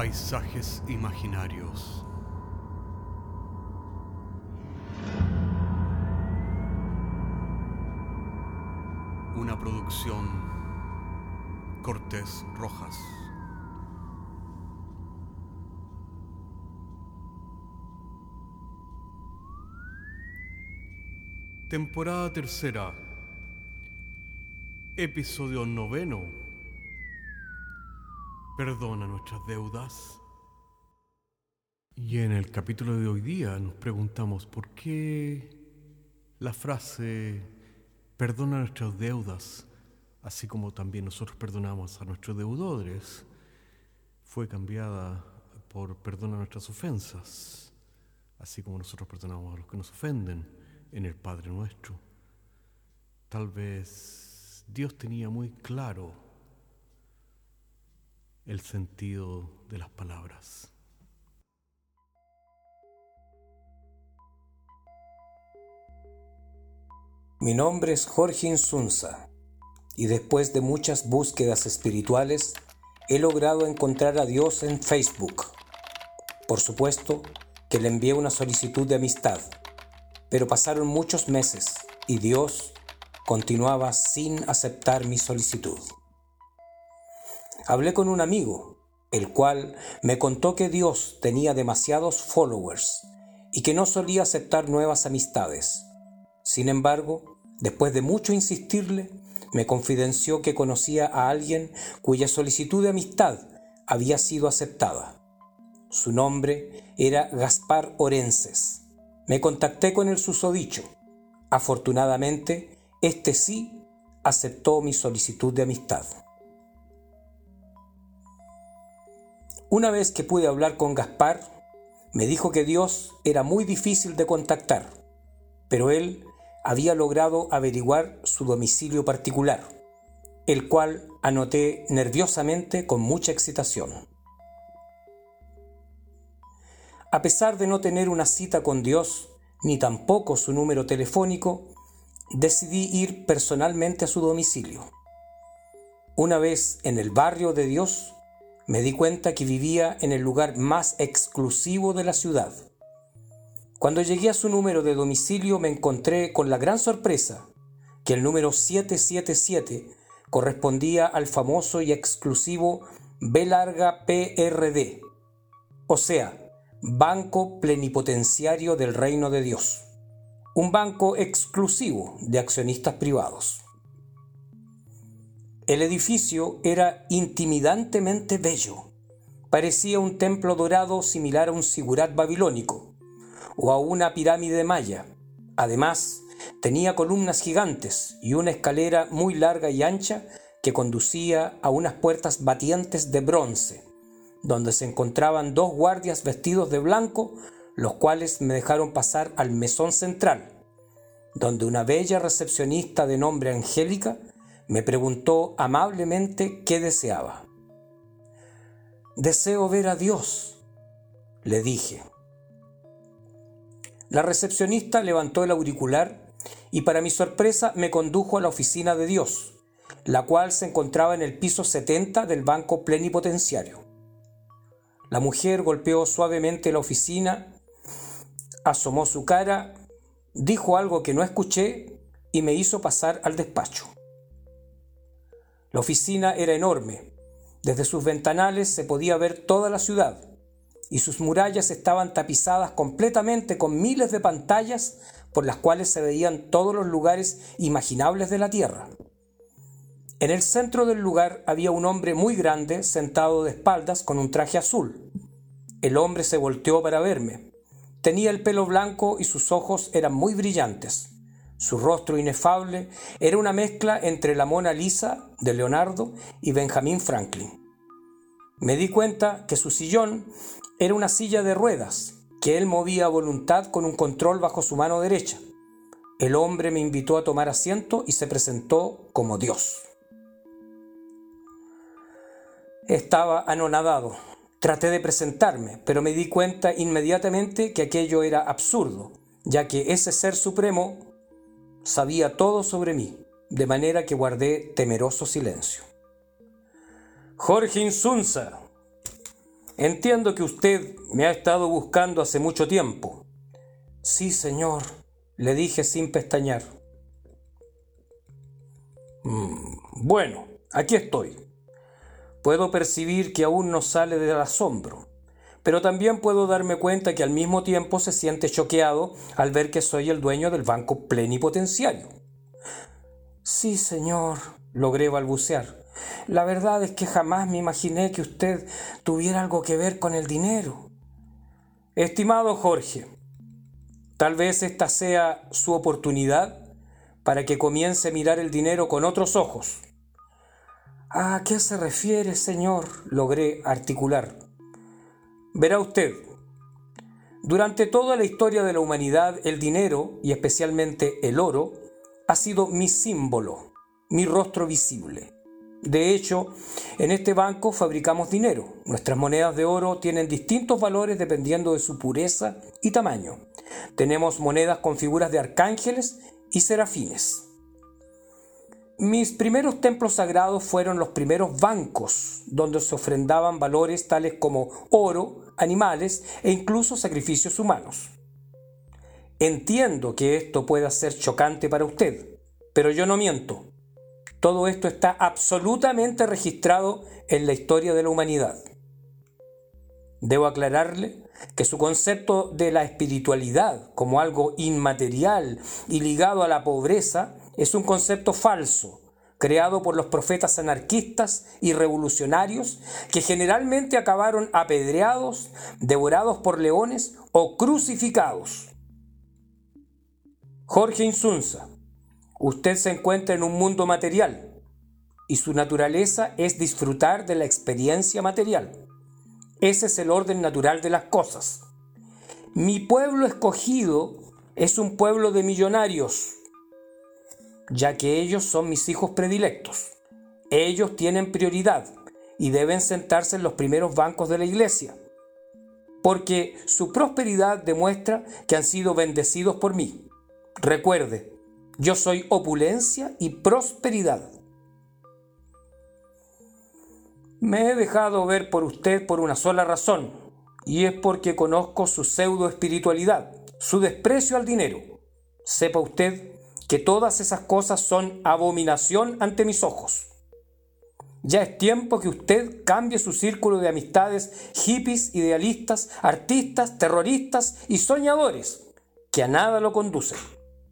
Paisajes imaginarios. Una producción Cortés Rojas. Temporada tercera. Episodio noveno. Perdona nuestras deudas. Y en el capítulo de hoy día nos preguntamos por qué la frase perdona nuestras deudas, así como también nosotros perdonamos a nuestros deudores, fue cambiada por perdona nuestras ofensas, así como nosotros perdonamos a los que nos ofenden en el Padre nuestro. Tal vez Dios tenía muy claro el sentido de las palabras. Mi nombre es Jorge Insunza y después de muchas búsquedas espirituales he logrado encontrar a Dios en Facebook. Por supuesto que le envié una solicitud de amistad, pero pasaron muchos meses y Dios continuaba sin aceptar mi solicitud. Hablé con un amigo, el cual me contó que Dios tenía demasiados followers y que no solía aceptar nuevas amistades. Sin embargo, después de mucho insistirle, me confidenció que conocía a alguien cuya solicitud de amistad había sido aceptada. Su nombre era Gaspar Orenses. Me contacté con el susodicho. Afortunadamente, este sí aceptó mi solicitud de amistad. Una vez que pude hablar con Gaspar, me dijo que Dios era muy difícil de contactar, pero él había logrado averiguar su domicilio particular, el cual anoté nerviosamente con mucha excitación. A pesar de no tener una cita con Dios, ni tampoco su número telefónico, decidí ir personalmente a su domicilio. Una vez en el barrio de Dios, me di cuenta que vivía en el lugar más exclusivo de la ciudad. Cuando llegué a su número de domicilio me encontré con la gran sorpresa que el número 777 correspondía al famoso y exclusivo B larga PRD, o sea, Banco Plenipotenciario del Reino de Dios, un banco exclusivo de accionistas privados. El edificio era intimidantemente bello. Parecía un templo dorado similar a un sigurat babilónico o a una pirámide maya. Además, tenía columnas gigantes y una escalera muy larga y ancha que conducía a unas puertas batientes de bronce, donde se encontraban dos guardias vestidos de blanco, los cuales me dejaron pasar al mesón central, donde una bella recepcionista de nombre Angélica me preguntó amablemente qué deseaba. Deseo ver a Dios, le dije. La recepcionista levantó el auricular y para mi sorpresa me condujo a la oficina de Dios, la cual se encontraba en el piso 70 del Banco Plenipotenciario. La mujer golpeó suavemente la oficina, asomó su cara, dijo algo que no escuché y me hizo pasar al despacho. La oficina era enorme. Desde sus ventanales se podía ver toda la ciudad y sus murallas estaban tapizadas completamente con miles de pantallas por las cuales se veían todos los lugares imaginables de la Tierra. En el centro del lugar había un hombre muy grande sentado de espaldas con un traje azul. El hombre se volteó para verme. Tenía el pelo blanco y sus ojos eran muy brillantes. Su rostro inefable era una mezcla entre la Mona Lisa de Leonardo y Benjamin Franklin. Me di cuenta que su sillón era una silla de ruedas que él movía a voluntad con un control bajo su mano derecha. El hombre me invitó a tomar asiento y se presentó como Dios. Estaba anonadado. Traté de presentarme, pero me di cuenta inmediatamente que aquello era absurdo, ya que ese ser supremo sabía todo sobre mí, de manera que guardé temeroso silencio. Jorge Insunza, Entiendo que usted me ha estado buscando hace mucho tiempo. Sí, señor, le dije sin pestañear. Mm, bueno, aquí estoy. Puedo percibir que aún no sale del asombro, pero también puedo darme cuenta que al mismo tiempo se siente choqueado al ver que soy el dueño del banco plenipotenciario. Sí, señor, logré balbucear. La verdad es que jamás me imaginé que usted tuviera algo que ver con el dinero. Estimado Jorge, tal vez esta sea su oportunidad para que comience a mirar el dinero con otros ojos. ¿A qué se refiere, señor? logré articular. Verá usted, durante toda la historia de la humanidad el dinero, y especialmente el oro, ha sido mi símbolo, mi rostro visible. De hecho, en este banco fabricamos dinero. Nuestras monedas de oro tienen distintos valores dependiendo de su pureza y tamaño. Tenemos monedas con figuras de arcángeles y serafines. Mis primeros templos sagrados fueron los primeros bancos donde se ofrendaban valores tales como oro, animales e incluso sacrificios humanos. Entiendo que esto pueda ser chocante para usted, pero yo no miento. Todo esto está absolutamente registrado en la historia de la humanidad. Debo aclararle que su concepto de la espiritualidad como algo inmaterial y ligado a la pobreza es un concepto falso, creado por los profetas anarquistas y revolucionarios que generalmente acabaron apedreados, devorados por leones o crucificados. Jorge Insunza, Usted se encuentra en un mundo material y su naturaleza es disfrutar de la experiencia material. Ese es el orden natural de las cosas. Mi pueblo escogido es un pueblo de millonarios, ya que ellos son mis hijos predilectos. Ellos tienen prioridad y deben sentarse en los primeros bancos de la iglesia, porque su prosperidad demuestra que han sido bendecidos por mí. Recuerde, yo soy opulencia y prosperidad. Me he dejado ver por usted por una sola razón, y es porque conozco su pseudo espiritualidad, su desprecio al dinero. Sepa usted que todas esas cosas son abominación ante mis ojos. Ya es tiempo que usted cambie su círculo de amistades hippies, idealistas, artistas, terroristas y soñadores, que a nada lo conducen.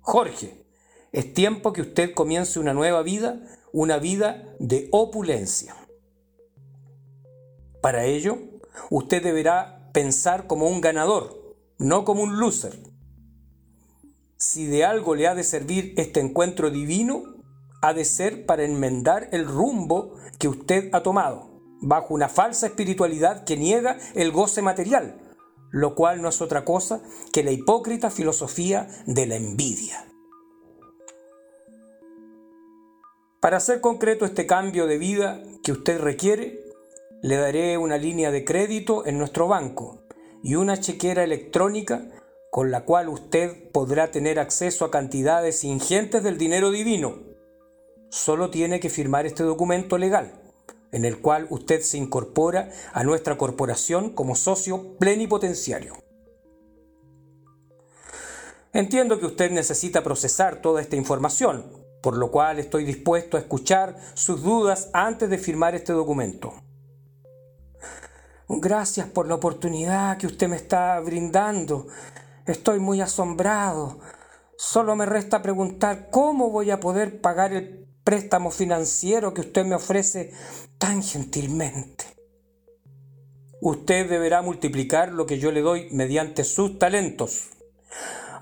Jorge, es tiempo que usted comience una nueva vida, una vida de opulencia. Para ello, usted deberá pensar como un ganador, no como un loser. Si de algo le ha de servir este encuentro divino, ha de ser para enmendar el rumbo que usted ha tomado, bajo una falsa espiritualidad que niega el goce material, lo cual no es otra cosa que la hipócrita filosofía de la envidia. Para hacer concreto este cambio de vida que usted requiere, le daré una línea de crédito en nuestro banco y una chequera electrónica con la cual usted podrá tener acceso a cantidades ingentes del dinero divino. Solo tiene que firmar este documento legal, en el cual usted se incorpora a nuestra corporación como socio plenipotenciario. Entiendo que usted necesita procesar toda esta información, por lo cual estoy dispuesto a escuchar sus dudas antes de firmar este documento. Gracias por la oportunidad que usted me está brindando. Estoy muy asombrado. Solo me resta preguntar cómo voy a poder pagar el préstamo financiero que usted me ofrece tan gentilmente. Usted deberá multiplicar lo que yo le doy mediante sus talentos.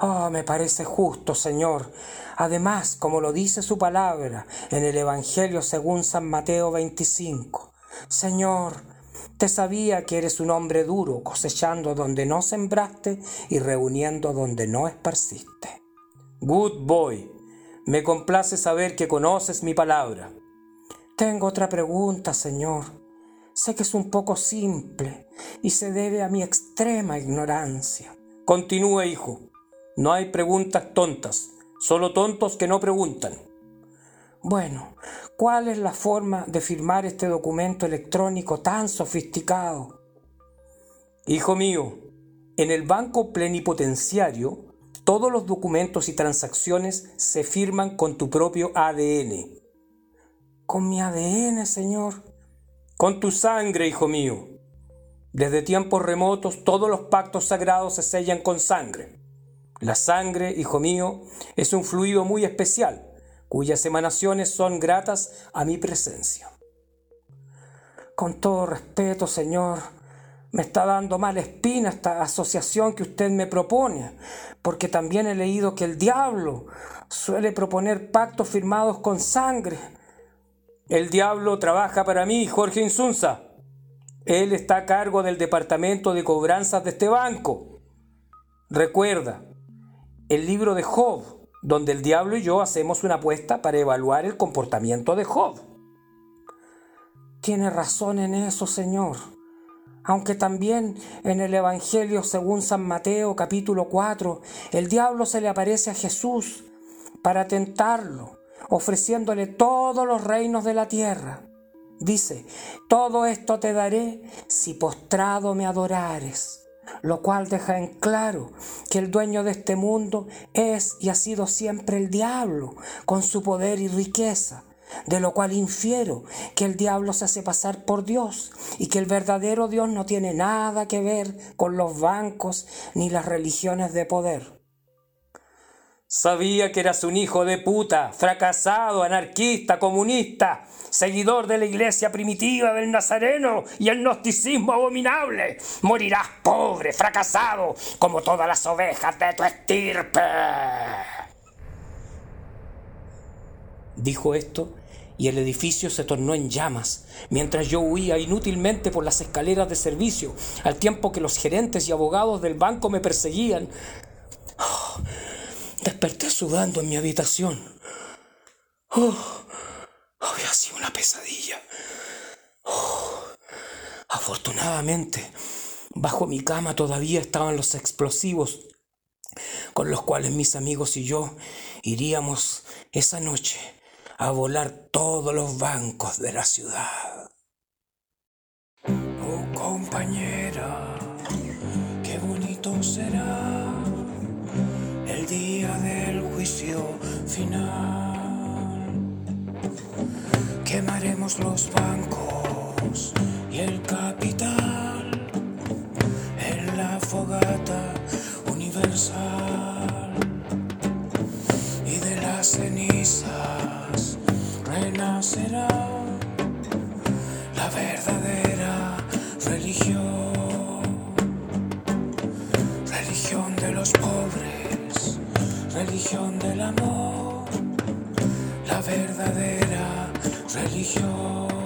Oh, me parece justo, Señor. Además, como lo dice su palabra en el Evangelio según San Mateo 25, Señor, te sabía que eres un hombre duro, cosechando donde no sembraste y reuniendo donde no esparciste. Good boy, me complace saber que conoces mi palabra. Tengo otra pregunta, Señor. Sé que es un poco simple y se debe a mi extrema ignorancia. Continúe, hijo. No hay preguntas tontas, solo tontos que no preguntan. Bueno, ¿cuál es la forma de firmar este documento electrónico tan sofisticado? Hijo mío, en el banco plenipotenciario, todos los documentos y transacciones se firman con tu propio ADN. ¿Con mi ADN, Señor? Con tu sangre, hijo mío. Desde tiempos remotos todos los pactos sagrados se sellan con sangre. La sangre, hijo mío, es un fluido muy especial, cuyas emanaciones son gratas a mi presencia. Con todo respeto, Señor, me está dando mala espina esta asociación que usted me propone, porque también he leído que el diablo suele proponer pactos firmados con sangre. El diablo trabaja para mí, Jorge Insunza. Él está a cargo del departamento de cobranzas de este banco. Recuerda, el libro de Job, donde el diablo y yo hacemos una apuesta para evaluar el comportamiento de Job. Tiene razón en eso, Señor. Aunque también en el Evangelio según San Mateo capítulo 4, el diablo se le aparece a Jesús para tentarlo, ofreciéndole todos los reinos de la tierra. Dice, todo esto te daré si postrado me adorares, lo cual deja en claro que el dueño de este mundo es y ha sido siempre el diablo, con su poder y riqueza, de lo cual infiero que el diablo se hace pasar por Dios y que el verdadero Dios no tiene nada que ver con los bancos ni las religiones de poder. Sabía que eras un hijo de puta, fracasado, anarquista, comunista, seguidor de la iglesia primitiva del Nazareno y el gnosticismo abominable. Morirás pobre, fracasado, como todas las ovejas de tu estirpe. Dijo esto y el edificio se tornó en llamas, mientras yo huía inútilmente por las escaleras de servicio, al tiempo que los gerentes y abogados del banco me perseguían. Desperté sudando en mi habitación. Oh, había sido una pesadilla. Oh, afortunadamente, bajo mi cama todavía estaban los explosivos con los cuales mis amigos y yo iríamos esa noche a volar todos los bancos de la ciudad. Oh compañera, qué bonito será final. Quemaremos los bancos y el capital en la fogata universal. Y de las cenizas renacerá la verdadera religión, religión de los pobres, religión del amor, la verdadera religión.